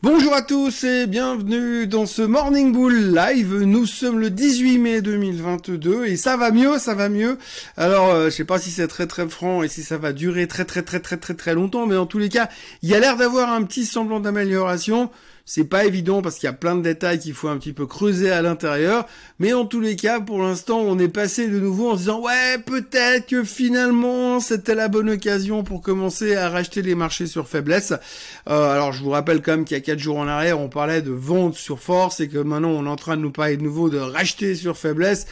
Bonjour à tous et bienvenue dans ce Morning Bull Live. Nous sommes le 18 mai 2022 et ça va mieux, ça va mieux. Alors, euh, je sais pas si c'est très très franc et si ça va durer très très très très très très longtemps, mais en tous les cas, il y a l'air d'avoir un petit semblant d'amélioration. C'est pas évident parce qu'il y a plein de détails qu'il faut un petit peu creuser à l'intérieur. Mais en tous les cas, pour l'instant, on est passé de nouveau en se disant ouais, peut-être que finalement c'était la bonne occasion pour commencer à racheter les marchés sur faiblesse. Euh, alors je vous rappelle quand même qu'il y a quatre jours en arrière, on parlait de vente sur force et que maintenant on est en train de nous parler de nouveau de racheter sur faiblesse.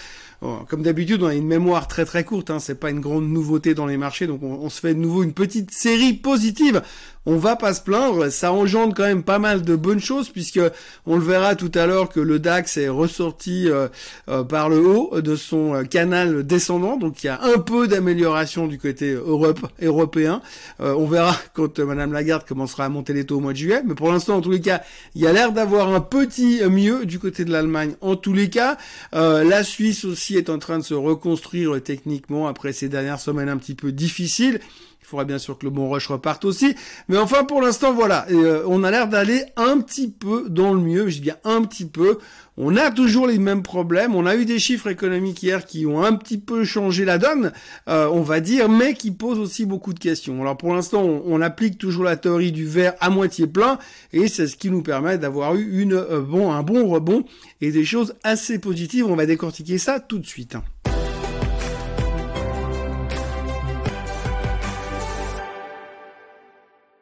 Comme d'habitude, on a une mémoire très très courte, hein, c'est pas une grande nouveauté dans les marchés, donc on, on, se fait de nouveau une petite série positive on va pas se plaindre, ça engendre quand même pas mal de bonnes choses puisque on le verra tout à l'heure que le DAX est ressorti euh, euh, par le haut de son euh, canal descendant, donc il y a un peu d'amélioration du côté Europe européen. on verra quand Madame Lagarde commencera à monter les taux au mois de juillet, mais pour l'instant en tous les cas, il y a l'air d'avoir un petit mieux du côté de l'Allemagne. En tous les cas, la Suisse aussi est en train de se reconstruire techniquement après ces dernières semaines un petit peu difficiles. Il faudra bien sûr que le bon rush reparte aussi. Mais enfin, pour l'instant, voilà. Euh, on a l'air d'aller un petit peu dans le mieux. Je dis bien un petit peu. On a toujours les mêmes problèmes. On a eu des chiffres économiques hier qui ont un petit peu changé la donne, euh, on va dire, mais qui posent aussi beaucoup de questions. Alors pour l'instant, on, applique toujours la théorie du verre à moitié plein, et c'est ce qui nous permet d'avoir eu euh, un bon rebond et des choses assez positives. On va décortiquer ça tout de suite.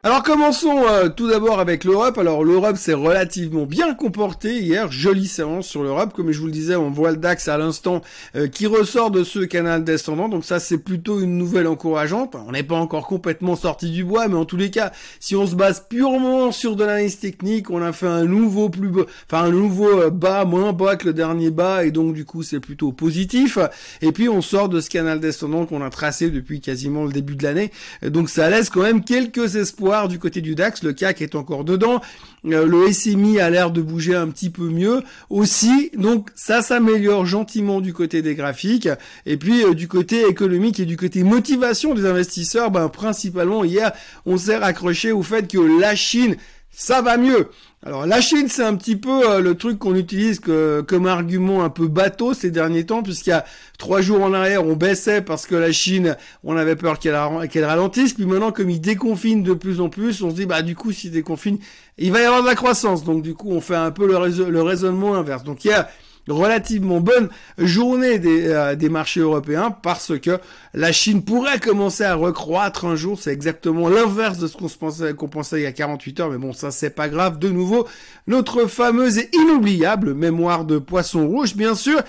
Alors commençons euh, tout d'abord avec l'Europe. Alors l'Europe s'est relativement bien comportée hier, jolie séance sur l'Europe. Comme je vous le disais, on voit le DAX à l'instant euh, qui ressort de ce canal descendant. Donc ça c'est plutôt une nouvelle encourageante. On n'est pas encore complètement sorti du bois, mais en tous les cas, si on se base purement sur de l'analyse technique, on a fait un nouveau plus bas, enfin un nouveau euh, bas moins bas que le dernier bas, et donc du coup c'est plutôt positif. Et puis on sort de ce canal descendant qu'on a tracé depuis quasiment le début de l'année. Donc ça laisse quand même quelques espoirs du côté du DAX, le CAC est encore dedans, euh, le SMI a l'air de bouger un petit peu mieux aussi, donc ça s'améliore gentiment du côté des graphiques, et puis euh, du côté économique et du côté motivation des investisseurs, ben principalement hier on s'est raccroché au fait que la Chine ça va mieux. Alors la Chine, c'est un petit peu euh, le truc qu'on utilise comme argument un peu bateau ces derniers temps, puisqu'il y a trois jours en arrière, on baissait parce que la Chine, on avait peur qu'elle ralentisse, puis maintenant, comme ils déconfinent de plus en plus, on se dit, bah du coup, s'ils déconfinent, il va y avoir de la croissance. Donc du coup, on fait un peu le, le raisonnement inverse. Donc il y a relativement bonne journée des, euh, des, marchés européens parce que la Chine pourrait commencer à recroître un jour. C'est exactement l'inverse de ce qu'on pensait, qu'on pensait il y a 48 heures. Mais bon, ça c'est pas grave. De nouveau, notre fameuse et inoubliable mémoire de poisson rouge, bien sûr.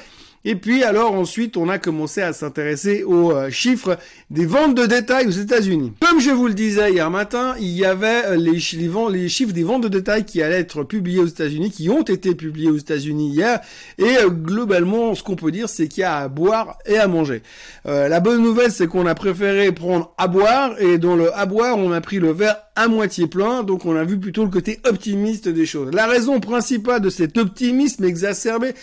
Et puis alors ensuite, on a commencé à s'intéresser aux euh, chiffres des ventes de détail aux États-Unis. Comme je vous le disais hier matin, il y avait euh, les, chiffres des ventes de détail qui allaient être publiés aux États-Unis, qui ont été publiés aux États-Unis hier. Et euh, globalement, ce qu'on peut dire, c'est qu'il y a à boire et à manger. la bonne nouvelle, c'est qu'on a préféré prendre à boire et dans le à boire, on a pris le verre à moitié plein, donc on a vu plutôt le côté optimiste des choses. La raison principale de cet optimisme exacerbé,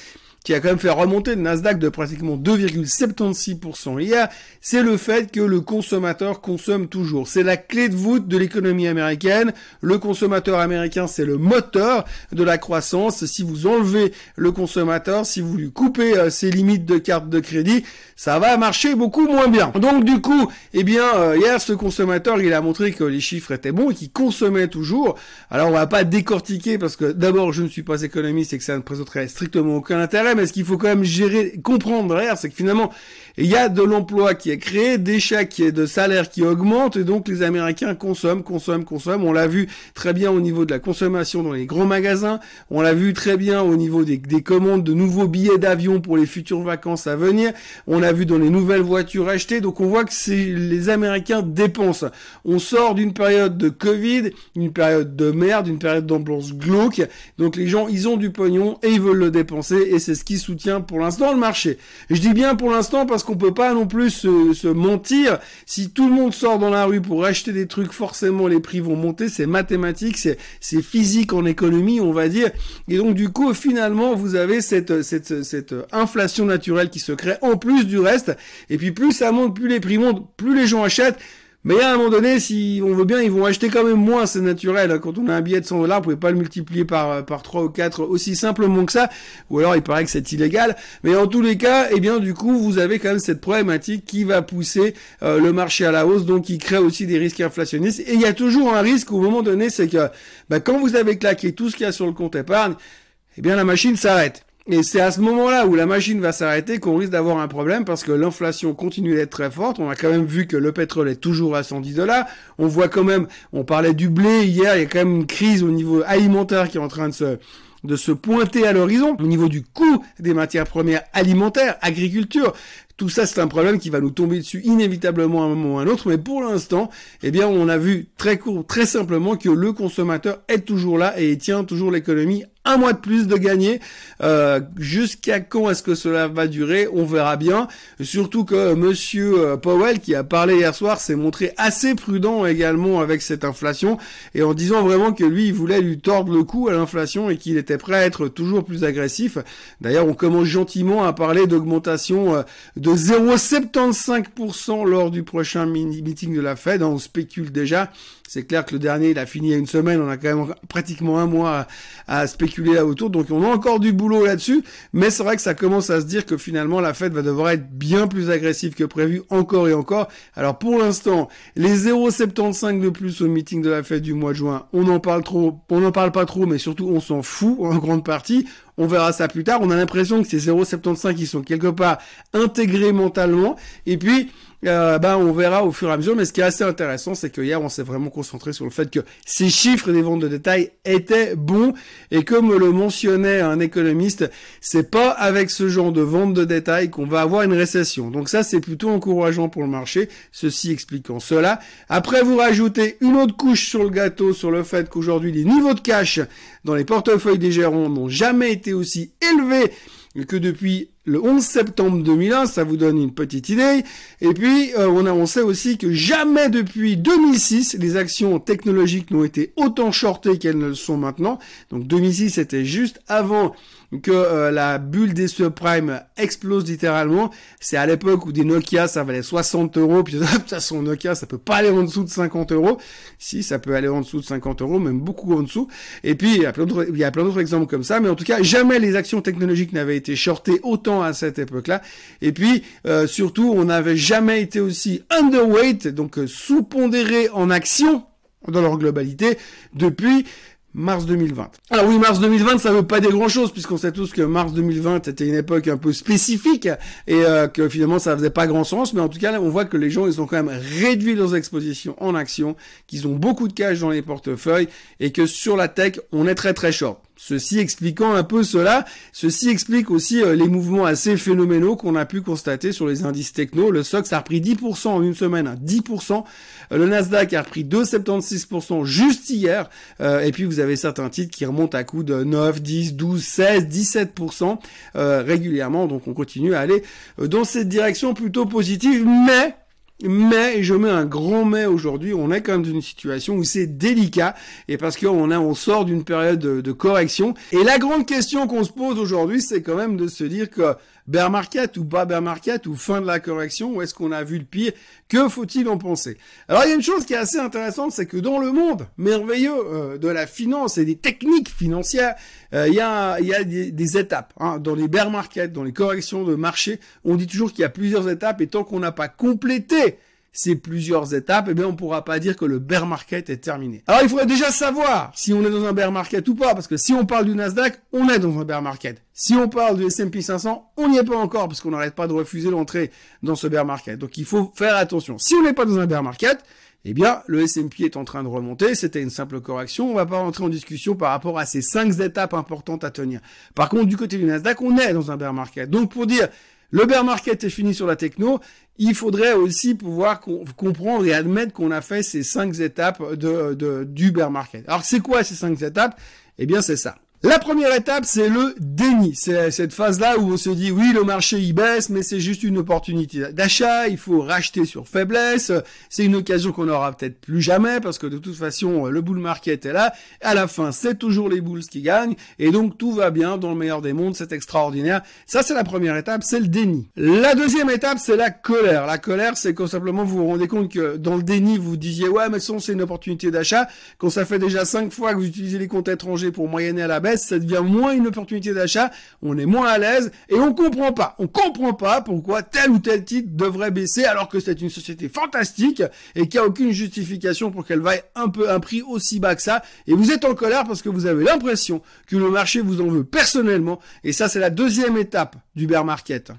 qui a quand même fait remonter le Nasdaq de pratiquement 2,76% hier, c'est le fait que le consommateur consomme toujours. C'est la clé de voûte de l'économie américaine. Le consommateur américain, c'est le moteur de la croissance. Si vous enlevez le consommateur, si vous lui coupez euh, ses limites de carte de crédit, ça va marcher beaucoup moins bien. Donc du coup, eh bien, euh, hier, ce consommateur, il a montré que les chiffres étaient bons et qu'il consommait toujours. Alors on va pas décortiquer parce que d'abord, je ne suis pas économiste et que ça ne présenterait strictement aucun intérêt mais ce qu'il faut quand même gérer, comprendre derrière, c'est que finalement, il y a de l'emploi qui est créé, des chèques et de salaires qui augmentent, et donc les Américains consomment, consomment, consomment. On l'a vu très bien au niveau de la consommation dans les grands magasins, on l'a vu très bien au niveau des, commandes de nouveaux billets d'avion pour les futures vacances à venir, on l'a vu dans les nouvelles voitures achetées, donc on voit que les Américains dépensent. On sort d'une période de Covid, une période de merde, une période d'ambiance glauque, donc les gens, ils ont du pognon et ils veulent le dépenser, et c'est ce qui soutient pour l'instant le marché. je dis bien pour l'instant parce qu'on peut pas non plus se, mentir. Si tout le monde sort dans la rue pour acheter des trucs, forcément les prix vont monter. C'est mathématique, c'est c'est physique en économie, on va dire. Et donc du coup, finalement, vous avez cette cette cette inflation naturelle qui se crée en plus du reste. Et puis plus ça monte, plus les prix montent, plus les gens achètent Mais à un moment donné, si on veut bien, ils vont acheter quand même moins, c'est naturel. Quand on a un billet de 100 dollars, vous pouvez pas le multiplier par, euh, par 3 ou 4 aussi simplement que ça. Ou alors, il paraît que c'est illégal. Mais en tous les cas, eh bien, du coup, vous avez quand même cette problématique qui va pousser euh, le marché à la hausse, donc qui crée aussi des risques inflationnistes. Et il y a toujours un risque au moment donné, c'est que bah, quand vous avez claqué tout ce qu'il y a sur le compte épargne, eh bien, la machine s'arrête. Et c'est à ce moment-là où la machine va s'arrêter qu'on risque d'avoir un problème parce que l'inflation continue d'être très forte. On a quand même vu que le pétrole est toujours à 110 dollars. On voit quand même, on parlait du blé hier, il y a quand même une crise au niveau alimentaire qui est en train de se de se pointer à l'horizon au niveau du coût des matières premières alimentaires, agriculture. Tout ça, c'est un problème qui va nous tomber dessus inévitablement à un moment ou à un autre. Mais pour l'instant, eh bien, on a vu très court, très simplement que le consommateur est toujours là et tient toujours l'économie un mois de plus de gagner. Euh, jusqu'à quand est-ce que cela va durer On verra bien. Surtout que Monsieur euh, Powell, qui a parlé hier soir, s'est montré assez prudent également avec cette inflation et en disant vraiment que lui, il voulait lui tordre le cou à l'inflation et qu'il était prêt à être toujours plus agressif. D'ailleurs, on commence gentiment à parler d'augmentation euh, de 0,75% lors du prochain meeting de la Fed. On spécule déjà c'est clair que le dernier, il a fini il y a une semaine. On a quand même pratiquement un mois à, spéculer là autour. Donc on a encore du boulot là-dessus. Mais c'est vrai que ça commence à se dire que finalement la Fed va devoir être bien plus agressive que prévu encore et encore. Alors pour l'instant, les 0,75 de plus au meeting de la Fed du mois de juin, on en parle trop, on n'en parle pas trop, mais surtout on s'en fout en grande partie. On verra ça plus tard. On a l'impression que ces 0,75 qui sont quelque part intégrés mentalement. Et puis, euh, ben on verra au fur et à mesure. Mais ce qui est assez intéressant, c'est que hier, on s'est vraiment concentré sur le fait que ces chiffres des ventes de détail étaient bons. Et comme le mentionnait un économiste, c'est pas avec ce genre de vente de détail qu'on va avoir une récession. Donc ça, c'est plutôt encourageant pour le marché. Ceci expliquant cela. Après, vous rajoutez une autre couche sur le gâteau sur le fait qu'aujourd'hui, les niveaux de cash dans les portefeuilles des gérants n'ont jamais été aussi élevés que depuis le 11 septembre 2001, ça vous donne une petite idée. Et puis, euh, on, a, on sait aussi que jamais depuis 2006, les actions technologiques n'ont été autant shortées qu'elles ne le sont maintenant. Donc 2006, c'était juste avant que euh, la bulle des subprimes explose littéralement. C'est à l'époque où des Nokia, ça valait 60 euros, puis de toute façon, Nokia, ça peut pas aller en dessous de 50 euros. Si, ça peut aller en dessous de 50 euros, même beaucoup en dessous. Et puis, il y a plein d'autres, exemples comme ça, mais en tout cas, jamais les actions technologiques n'avaient été shortées autant à cette époque-là. Et puis, euh, surtout, on n'avait jamais été aussi underweight, donc euh, sous-pondéré en actions dans leur globalité depuis mars 2020. Alors oui, mars 2020, ça veut pas dire grand-chose, puisqu'on sait tous que mars 2020 était une époque un peu spécifique, et euh, que finalement ça faisait pas grand sens, mais en tout cas, on voit que les gens, ils ont quand même réduit leurs expositions en actions, qu'ils ont beaucoup de cash dans les portefeuilles, et que sur la tech, on est très très short. Ceci expliquant un peu cela, ceci explique aussi euh, les mouvements assez phénoménaux qu'on a pu constater sur les indices techno. Le SOX a repris 10% en une semaine, 10%. Hein, euh, le Nasdaq a repris 2,76% juste hier. Euh, et puis vous avez certains titres qui remontent à coups de 9, 10, 12, 16, 17% régulièrement. Donc on continue à aller dans cette direction plutôt positive. Mais mais, je mets un grand mais aujourd'hui, on est quand même dans une situation où c'est délicat, et parce qu'on on sort d'une période de, correction. Et la grande question qu'on se pose aujourd'hui, c'est quand même de se dire que bear market ou pas bear market ou fin de la correction, ou est-ce qu'on a vu le pire Que faut-il en penser? Alors il y a une chose qui est assez intéressante, c'est que dans le monde merveilleux euh, de la finance et des techniques financières, euh, il y a, y a des, étapes. Hein. Dans les bear markets, dans les corrections de marché, on dit toujours qu'il y a plusieurs étapes, et tant qu'on n'a pas complété ces plusieurs étapes, eh bien, on pourra pas dire que le bear market est terminé. Alors, il faudrait déjà savoir si on est dans un bear market ou pas, parce que si on parle du Nasdaq, on est dans un bear market. Si on parle du S&P 500, on n'y est pas encore, parce qu'on n'arrête pas de refuser l'entrée dans ce bear market. Donc, il faut faire attention. Si on n'est pas dans un bear market, eh bien, le S&P est en train de remonter. C'était une simple correction. On va pas rentrer en discussion par rapport à ces cinq étapes importantes à tenir. Par contre, du côté du Nasdaq, on est dans un bear market. Donc, pour dire le bear market est fini sur la techno. Il faudrait aussi pouvoir comprendre et admettre qu'on a fait ces cinq étapes de, du bear market. Alors c'est quoi ces cinq étapes? Eh bien c'est ça. La première étape, c'est le déni. C'est cette phase-là où on se dit, oui, le marché il baisse, mais c'est juste une opportunité d'achat, il faut racheter sur faiblesse, c'est une occasion qu'on n'aura peut-être plus jamais, parce que de toute façon, le bull market est là. À la fin, c'est toujours les bulls qui gagnent, et donc tout va bien dans le meilleur des mondes, c'est extraordinaire. Ça, c'est la première étape, c'est le déni. La deuxième étape, c'est la colère. La colère, c'est quand simplement vous vous rendez compte que dans le déni, vous disiez, ouais, mais ça, c'est une opportunité d'achat. Quand ça fait déjà cinq fois que vous utilisez les comptes étrangers pour moyenner à la baisse, ça devient moins une opportunité d'achat. On est moins à l'aise et on comprend pas. On comprend pas pourquoi tel ou tel titre devrait baisser alors que c'est une société fantastique et qu'il n'y a aucune justification pour qu'elle vaille un peu un prix aussi bas que ça. Et vous êtes en colère parce que vous avez l'impression que le marché vous en veut personnellement. Et ça, c'est la deuxième étape du bear.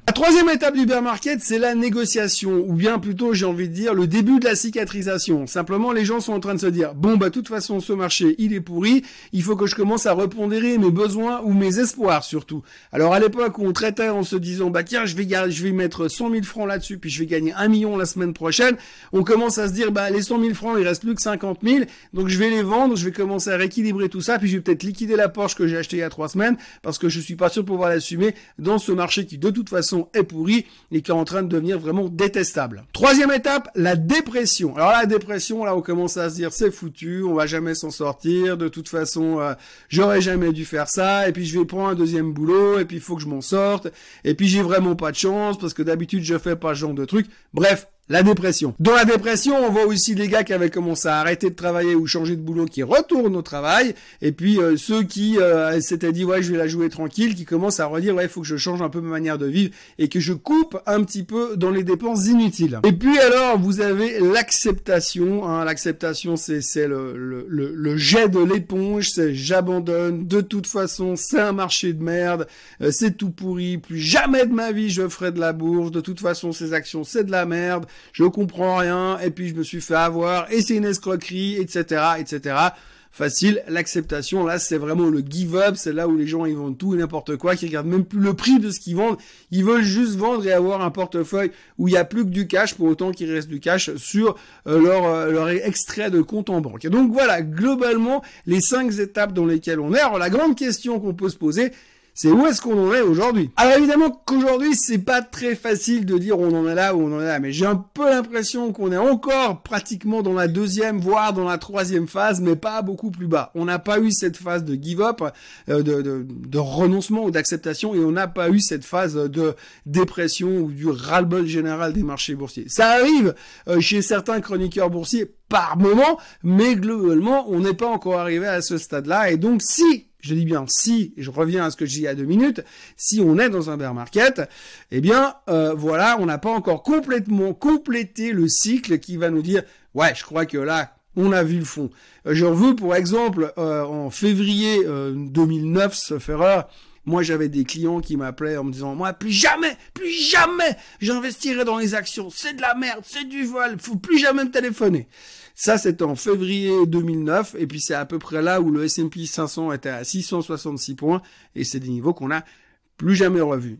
La troisième étape du bear market, c'est la négociation, ou bien plutôt, j'ai envie de dire, le début de la cicatrisation. Simplement, les gens sont en train de se dire, bon, bah, de toute façon, ce marché, il est pourri, il faut que je commence à repondérer mes besoins ou mes espoirs, surtout. Alors, à l'époque où on traitait en se disant, bah, tiens, je vais, je vais mettre 100 000 francs là-dessus, puis je vais gagner 1 million la semaine prochaine, on commence à se dire, bah, les 100 000 francs, il reste plus que 50 000, donc je vais les vendre, je vais commencer à rééquilibrer tout ça, puis je vais peut-être liquider la Porsche que j'ai achetée il y a trois semaines, parce que je suis pas sûr de pouvoir l'assumer dans ce marché qui, de toute façon, est pourri et qui est en train de devenir vraiment détestable. Troisième étape, la dépression. Alors la dépression, là, on commence à se dire, c'est foutu, on va jamais s'en sortir, de toute façon, euh, j'aurais jamais dû faire ça, et puis je vais prendre un deuxième boulot, et puis il faut que je m'en sorte, et puis j'ai vraiment pas de chance, parce que d'habitude, je fais pas ce genre de truc. Bref, la dépression. Dans la dépression, on voit aussi des gars qui avaient commencé à arrêter de travailler ou changer de boulot qui retournent au travail, et puis euh, ceux qui euh, s'étaient dit ouais je vais la jouer tranquille, qui commencent à redire ouais il faut que je change un peu ma manière de vivre et que je coupe un petit peu dans les dépenses inutiles. Et puis alors vous avez l'acceptation, hein, l'acceptation c'est le, jet de l'éponge, c'est j'abandonne, de toute façon c'est un marché de merde, euh, c'est tout pourri, plus jamais de ma vie je ferai de la bourse, de toute façon ces actions c'est de la merde je comprends rien, et puis je me suis fait avoir, et c'est une escroquerie, etc., etc. Facile, l'acceptation, là, c'est vraiment le give-up, c'est là où les gens, ils vendent tout et n'importe quoi, qui regardent même plus le prix de ce qu'ils vendent, ils veulent juste vendre et avoir un portefeuille où il n'y a plus que du cash, pour autant qu'il reste du cash sur euh, leur, euh, leur extrait de compte en banque. Donc voilà, globalement, les cinq étapes dans lesquelles on est. Alors la grande question qu'on peut se poser, c'est où est-ce qu'on en est aujourd'hui? Alors évidemment qu'aujourd'hui c'est pas très facile de dire on en est là ou on en est là, mais j'ai un peu l'impression qu'on est encore pratiquement dans la deuxième, voire dans la troisième phase, mais pas beaucoup plus bas. On n'a pas eu cette phase de give-up, euh, de, de, de, renoncement ou d'acceptation, et on n'a pas eu cette phase de dépression ou du ras-le-bol général des marchés boursiers. Ça arrive euh, chez certains chroniqueurs boursiers par moment, mais globalement on n'est pas encore arrivé à ce stade-là, et donc si je dis bien si, je reviens à ce que dis il y a deux minutes, si on est dans un bear market, eh bien euh, voilà, on n'a pas encore complètement complété le cycle qui va nous dire ouais, je crois que là, on a vu le fond. Euh, J'en veux pour exemple euh, en février 2009, sauf erreur, moi, j'avais des clients qui m'appelaient en me disant, moi, plus jamais, plus jamais, j'investirai dans les actions. C'est de la merde, c'est du vol, faut plus jamais me téléphoner. Ça, c'était en février 2009, et puis c'est à peu près là où le S&P 500 était à 666 points, et c'est des niveaux qu'on n'a plus jamais revus.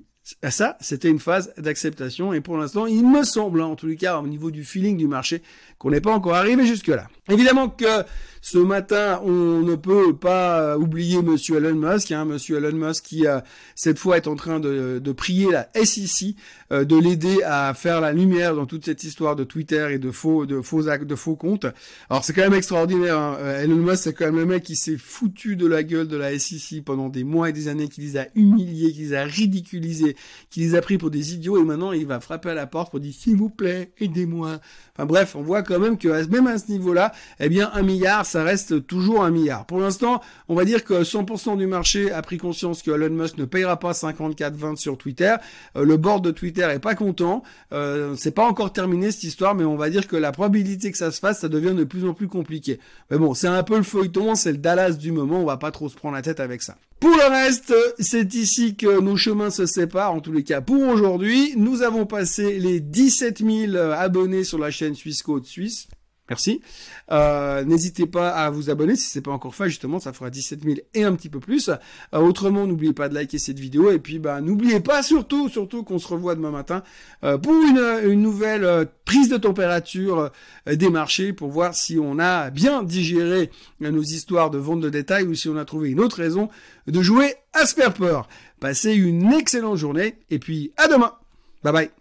Ça, c'était une phase d'acceptation, et pour l'instant, il me semble, hein, en les cas, au niveau du feeling du marché, qu'on n'est pas encore arrivé jusque-là. Évidemment que ce matin, on ne peut pas oublier Monsieur Elon Musk, hein, Monsieur Elon Musk qui euh, cette fois est en train de, prier la SEC euh, de l'aider à faire la lumière dans toute cette histoire de Twitter et de faux de faux actes, de faux comptes. Alors c'est quand même extraordinaire. Hein. Euh, Elon Musk c'est quand même le mec qui s'est foutu de la gueule de la SEC pendant des mois et des années, qui les a humiliés, qui les a ridiculisés, qui les a pris pour des idiots et maintenant il va frapper à la porte pour dire s'il vous plaît aidez-moi. Enfin bref, on voit quand même que même à ce niveau-là, eh bien un milliard ça reste toujours un milliard. Pour l'instant, on va dire que 100% du marché a pris conscience que Elon Musk ne payera pas 54,20 sur Twitter. Euh, le board de Twitter est pas content. Euh, c'est pas encore terminé cette histoire, mais on va dire que la probabilité que ça se fasse, ça devient de plus en plus compliqué. Mais bon, c'est un peu le feuilleton, c'est le Dallas du moment. On va pas trop se prendre la tête avec ça. Pour le reste, c'est ici que nos chemins se séparent, en tous les cas pour aujourd'hui. Nous avons passé les 17 000 abonnés sur la chaîne Suisse Côte Suisse. Merci. Euh, N'hésitez pas à vous abonner si c'est pas encore fait. Justement, ça fera 17 000 et un petit peu plus. Euh, autrement, n'oubliez pas de liker cette vidéo et puis bah n'oubliez pas surtout, surtout qu'on se revoit demain matin euh, pour une, nouvelle prise de température des marchés pour voir si on a bien digéré nos histoires de vente de détail ou si on a trouvé une autre raison de jouer à se faire. Passez une excellente journée et puis à demain. Bye bye.